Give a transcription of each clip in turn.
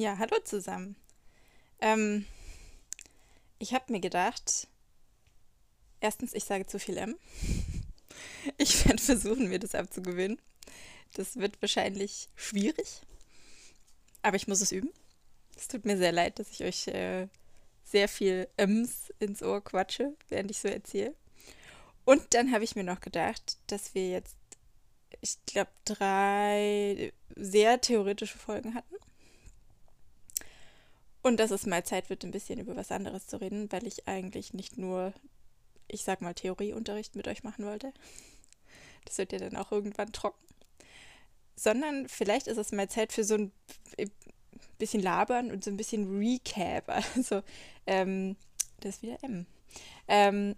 Ja, hallo zusammen. Ähm, ich habe mir gedacht, erstens, ich sage zu viel M. Ich werde versuchen, mir das abzugewöhnen. Das wird wahrscheinlich schwierig, aber ich muss es üben. Es tut mir sehr leid, dass ich euch äh, sehr viel M's ins Ohr quatsche, während ich so erzähle. Und dann habe ich mir noch gedacht, dass wir jetzt, ich glaube, drei sehr theoretische Folgen hatten. Und dass es mal Zeit wird, ein bisschen über was anderes zu reden, weil ich eigentlich nicht nur, ich sag mal, Theorieunterricht mit euch machen wollte. Das wird ja dann auch irgendwann trocken. Sondern vielleicht ist es mal Zeit für so ein bisschen labern und so ein bisschen Recap. Also, ähm, das ist wieder M. Ähm,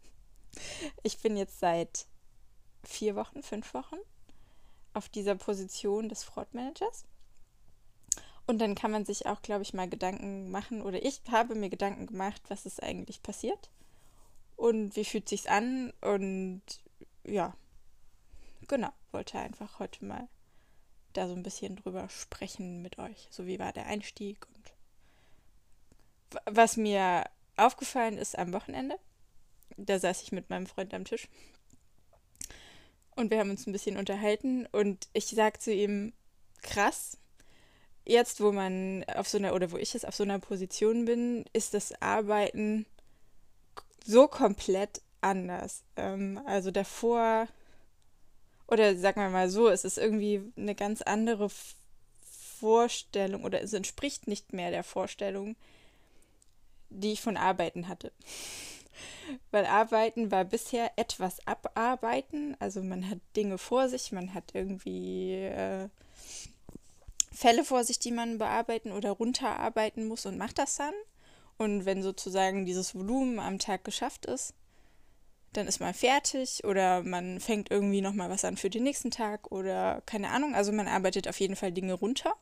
ich bin jetzt seit vier Wochen, fünf Wochen auf dieser Position des Fraud-Managers. Und dann kann man sich auch, glaube ich, mal Gedanken machen, oder ich habe mir Gedanken gemacht, was ist eigentlich passiert und wie fühlt sich's an und ja, genau, wollte einfach heute mal da so ein bisschen drüber sprechen mit euch. So wie war der Einstieg und was mir aufgefallen ist am Wochenende, da saß ich mit meinem Freund am Tisch und wir haben uns ein bisschen unterhalten und ich sag zu ihm, krass, jetzt wo man auf so einer, oder wo ich jetzt auf so einer Position bin, ist das Arbeiten so komplett anders. Ähm, also davor oder sagen wir mal so, es ist irgendwie eine ganz andere Vorstellung oder es entspricht nicht mehr der Vorstellung, die ich von Arbeiten hatte. Weil Arbeiten war bisher etwas abarbeiten, also man hat Dinge vor sich, man hat irgendwie äh, Fälle vor sich, die man bearbeiten oder runterarbeiten muss und macht das dann. Und wenn sozusagen dieses Volumen am Tag geschafft ist, dann ist man fertig oder man fängt irgendwie nochmal was an für den nächsten Tag oder keine Ahnung. Also man arbeitet auf jeden Fall Dinge runter.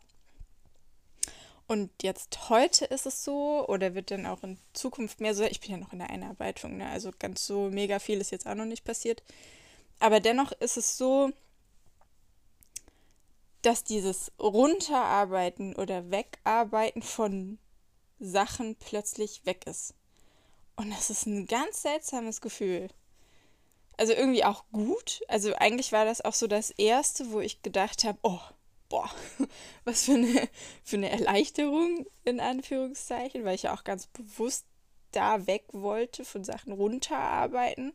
Und jetzt heute ist es so oder wird dann auch in Zukunft mehr so, ich bin ja noch in der Einarbeitung, ne? also ganz so mega viel ist jetzt auch noch nicht passiert. Aber dennoch ist es so, dass dieses Runterarbeiten oder Wegarbeiten von Sachen plötzlich weg ist. Und das ist ein ganz seltsames Gefühl. Also irgendwie auch gut. Also eigentlich war das auch so das Erste, wo ich gedacht habe, oh, boah, was für eine, für eine Erleichterung in Anführungszeichen, weil ich ja auch ganz bewusst da weg wollte, von Sachen runterarbeiten,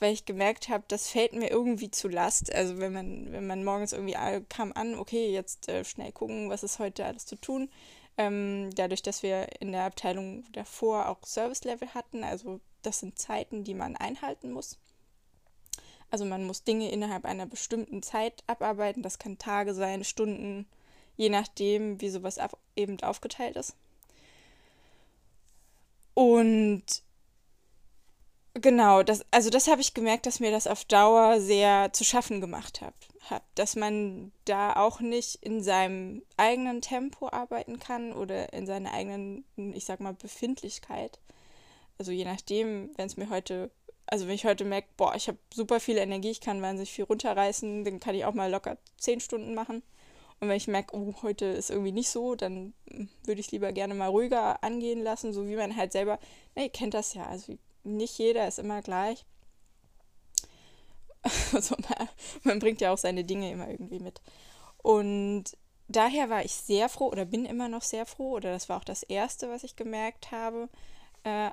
weil ich gemerkt habe, das fällt mir irgendwie zu Last. Also wenn man, wenn man morgens irgendwie kam an, okay, jetzt äh, schnell gucken, was ist heute alles zu tun, ähm, dadurch, dass wir in der Abteilung davor auch Service-Level hatten, also das sind Zeiten, die man einhalten muss. Also man muss Dinge innerhalb einer bestimmten Zeit abarbeiten. Das kann Tage sein, Stunden, je nachdem, wie sowas ab eben aufgeteilt ist. Und genau, das, also das habe ich gemerkt, dass mir das auf Dauer sehr zu schaffen gemacht hat hat, dass man da auch nicht in seinem eigenen Tempo arbeiten kann oder in seiner eigenen, ich sag mal, Befindlichkeit. Also je nachdem, wenn es mir heute, also wenn ich heute merke, boah, ich habe super viel Energie, ich kann wahnsinnig viel runterreißen, dann kann ich auch mal locker zehn Stunden machen. Und wenn ich merke, oh, heute ist irgendwie nicht so, dann würde ich es lieber gerne mal ruhiger angehen lassen, so wie man halt selber, ne, ihr kennt das ja, also nicht jeder ist immer gleich. Also man, man bringt ja auch seine Dinge immer irgendwie mit. Und daher war ich sehr froh oder bin immer noch sehr froh, oder das war auch das Erste, was ich gemerkt habe, äh,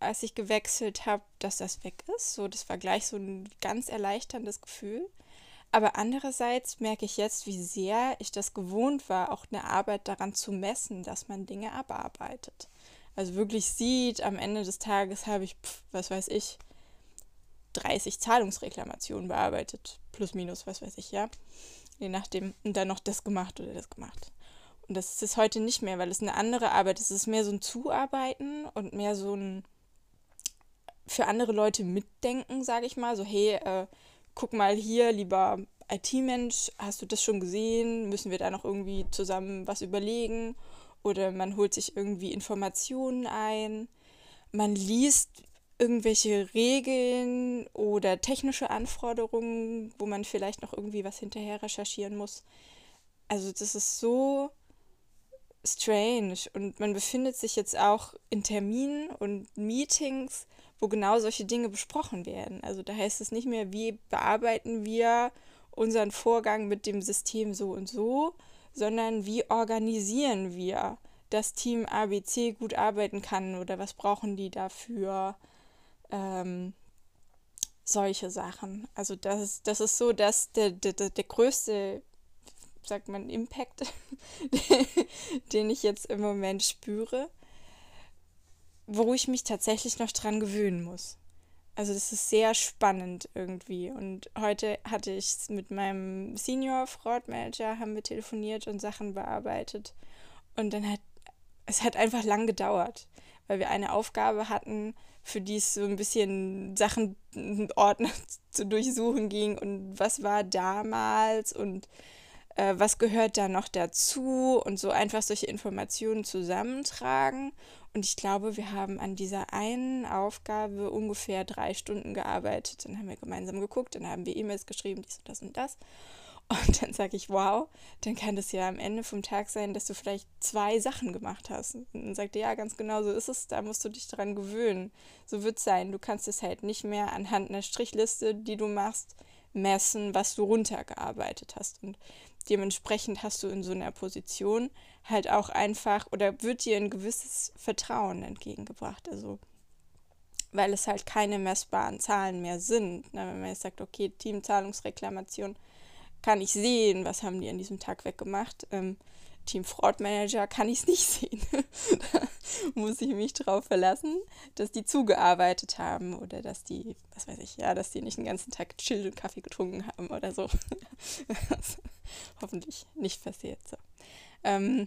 als ich gewechselt habe, dass das weg ist. So, das war gleich so ein ganz erleichterndes Gefühl. Aber andererseits merke ich jetzt, wie sehr ich das gewohnt war, auch eine Arbeit daran zu messen, dass man Dinge abarbeitet. Also wirklich sieht, am Ende des Tages habe ich, pf, was weiß ich, 30 Zahlungsreklamationen bearbeitet. Plus, minus, was weiß ich, ja. Je nachdem. Und dann noch das gemacht oder das gemacht. Und das ist heute nicht mehr, weil es eine andere Arbeit ist. Es ist mehr so ein Zuarbeiten und mehr so ein für andere Leute mitdenken, sage ich mal. So, hey, äh, guck mal hier, lieber IT-Mensch, hast du das schon gesehen? Müssen wir da noch irgendwie zusammen was überlegen? Oder man holt sich irgendwie Informationen ein. Man liest irgendwelche Regeln oder technische Anforderungen, wo man vielleicht noch irgendwie was hinterher recherchieren muss. Also das ist so strange und man befindet sich jetzt auch in Terminen und Meetings, wo genau solche Dinge besprochen werden. Also da heißt es nicht mehr, wie bearbeiten wir unseren Vorgang mit dem System so und so, sondern wie organisieren wir, dass Team ABC gut arbeiten kann oder was brauchen die dafür. Ähm, solche Sachen. Also das ist, das ist so, dass der, der, der größte, sagt man, Impact, den ich jetzt im Moment spüre, wo ich mich tatsächlich noch dran gewöhnen muss. Also das ist sehr spannend irgendwie. Und heute hatte ich es mit meinem Senior Fraud Manager, haben wir telefoniert und Sachen bearbeitet. Und dann hat es hat einfach lang gedauert, weil wir eine Aufgabe hatten, für die es so ein bisschen Sachen Ordner zu durchsuchen ging und was war damals und äh, was gehört da noch dazu und so einfach solche Informationen zusammentragen. Und ich glaube, wir haben an dieser einen Aufgabe ungefähr drei Stunden gearbeitet. Dann haben wir gemeinsam geguckt, dann haben wir E-Mails geschrieben, dies und das und das. Und dann sage ich, wow, dann kann das ja am Ende vom Tag sein, dass du vielleicht zwei Sachen gemacht hast. Und dann sagt er, ja, ganz genau so ist es, da musst du dich dran gewöhnen. So wird es sein. Du kannst es halt nicht mehr anhand einer Strichliste, die du machst, messen, was du runtergearbeitet hast. Und dementsprechend hast du in so einer Position halt auch einfach oder wird dir ein gewisses Vertrauen entgegengebracht. Also weil es halt keine messbaren Zahlen mehr sind. Na, wenn man jetzt sagt, okay, Teamzahlungsreklamation, kann ich sehen, was haben die an diesem Tag weggemacht. Ähm, Team Fraud Manager kann ich es nicht sehen. da muss ich mich drauf verlassen, dass die zugearbeitet haben oder dass die, was weiß ich, ja, dass die nicht den ganzen Tag Chill und Kaffee getrunken haben oder so. hoffentlich nicht passiert so. Ähm,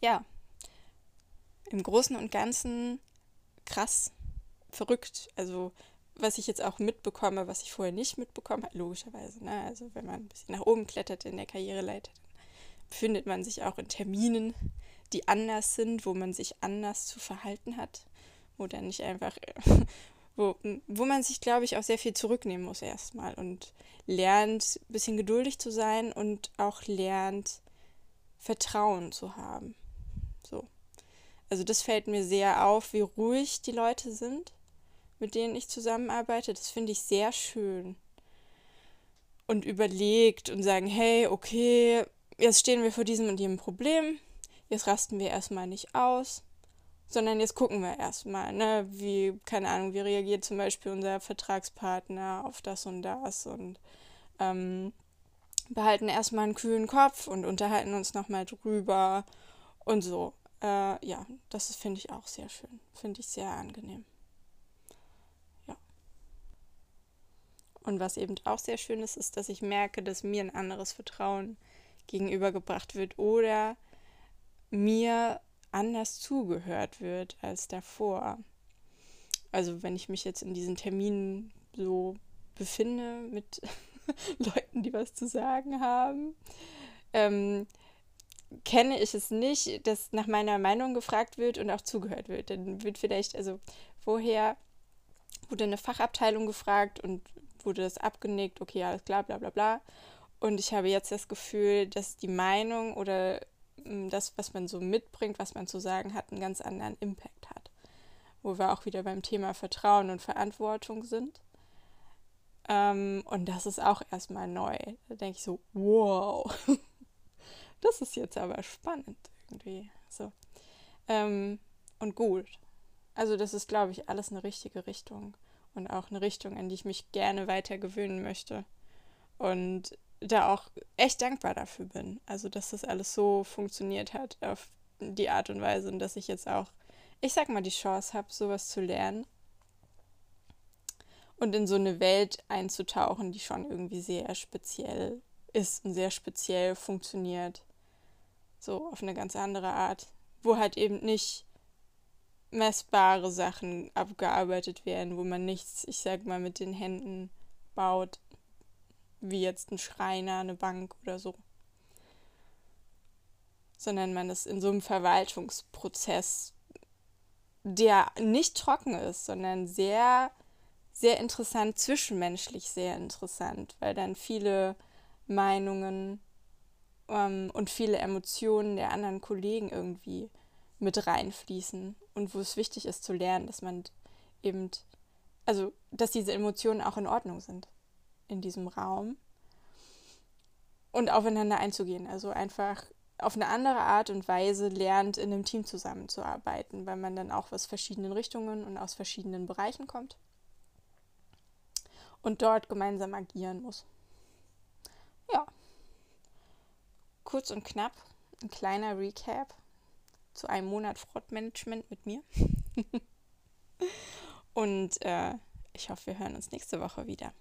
ja, im Großen und Ganzen krass, verrückt. Also was ich jetzt auch mitbekomme, was ich vorher nicht mitbekommen habe, logischerweise. Ne? Also wenn man ein bisschen nach oben klettert in der Karriereleiter, dann befindet man sich auch in Terminen, die anders sind, wo man sich anders zu verhalten hat, wo dann nicht einfach, wo, wo man sich, glaube ich, auch sehr viel zurücknehmen muss erstmal und lernt, ein bisschen geduldig zu sein und auch lernt, Vertrauen zu haben. So. Also das fällt mir sehr auf, wie ruhig die Leute sind mit denen ich zusammenarbeite, das finde ich sehr schön. Und überlegt und sagen, hey, okay, jetzt stehen wir vor diesem und jenem Problem, jetzt rasten wir erstmal nicht aus, sondern jetzt gucken wir erstmal, ne, wie, keine Ahnung, wie reagiert zum Beispiel unser Vertragspartner auf das und das und ähm, behalten erstmal einen kühlen Kopf und unterhalten uns nochmal drüber und so. Äh, ja, das finde ich auch sehr schön. Finde ich sehr angenehm. Und was eben auch sehr schön ist, ist, dass ich merke, dass mir ein anderes Vertrauen gegenübergebracht wird oder mir anders zugehört wird als davor. Also wenn ich mich jetzt in diesen Terminen so befinde mit Leuten, die was zu sagen haben, ähm, kenne ich es nicht, dass nach meiner Meinung gefragt wird und auch zugehört wird. Dann wird vielleicht, also vorher wurde eine Fachabteilung gefragt und wurde das abgenickt, okay, alles klar, bla bla bla. Und ich habe jetzt das Gefühl, dass die Meinung oder mm, das, was man so mitbringt, was man zu sagen hat, einen ganz anderen Impact hat. Wo wir auch wieder beim Thema Vertrauen und Verantwortung sind. Ähm, und das ist auch erstmal neu. Da denke ich so, wow, das ist jetzt aber spannend irgendwie. So. Ähm, und gut. Also das ist, glaube ich, alles eine richtige Richtung und auch eine Richtung, an die ich mich gerne weiter gewöhnen möchte. Und da auch echt dankbar dafür bin. Also, dass das alles so funktioniert hat auf die Art und Weise und dass ich jetzt auch, ich sag mal, die Chance habe, sowas zu lernen und in so eine Welt einzutauchen, die schon irgendwie sehr speziell ist und sehr speziell funktioniert. So auf eine ganz andere Art, wo halt eben nicht messbare Sachen abgearbeitet werden, wo man nichts, ich sag mal, mit den Händen baut, wie jetzt ein Schreiner, eine Bank oder so. Sondern man ist in so einem Verwaltungsprozess, der nicht trocken ist, sondern sehr, sehr interessant, zwischenmenschlich sehr interessant, weil dann viele Meinungen ähm, und viele Emotionen der anderen Kollegen irgendwie mit reinfließen und wo es wichtig ist zu lernen, dass man eben, also dass diese Emotionen auch in Ordnung sind in diesem Raum und aufeinander einzugehen. Also einfach auf eine andere Art und Weise lernt, in einem Team zusammenzuarbeiten, weil man dann auch aus verschiedenen Richtungen und aus verschiedenen Bereichen kommt und dort gemeinsam agieren muss. Ja, kurz und knapp, ein kleiner Recap zu einem Monat Fraudmanagement mit mir. und äh, ich hoffe, wir hören uns nächste Woche wieder.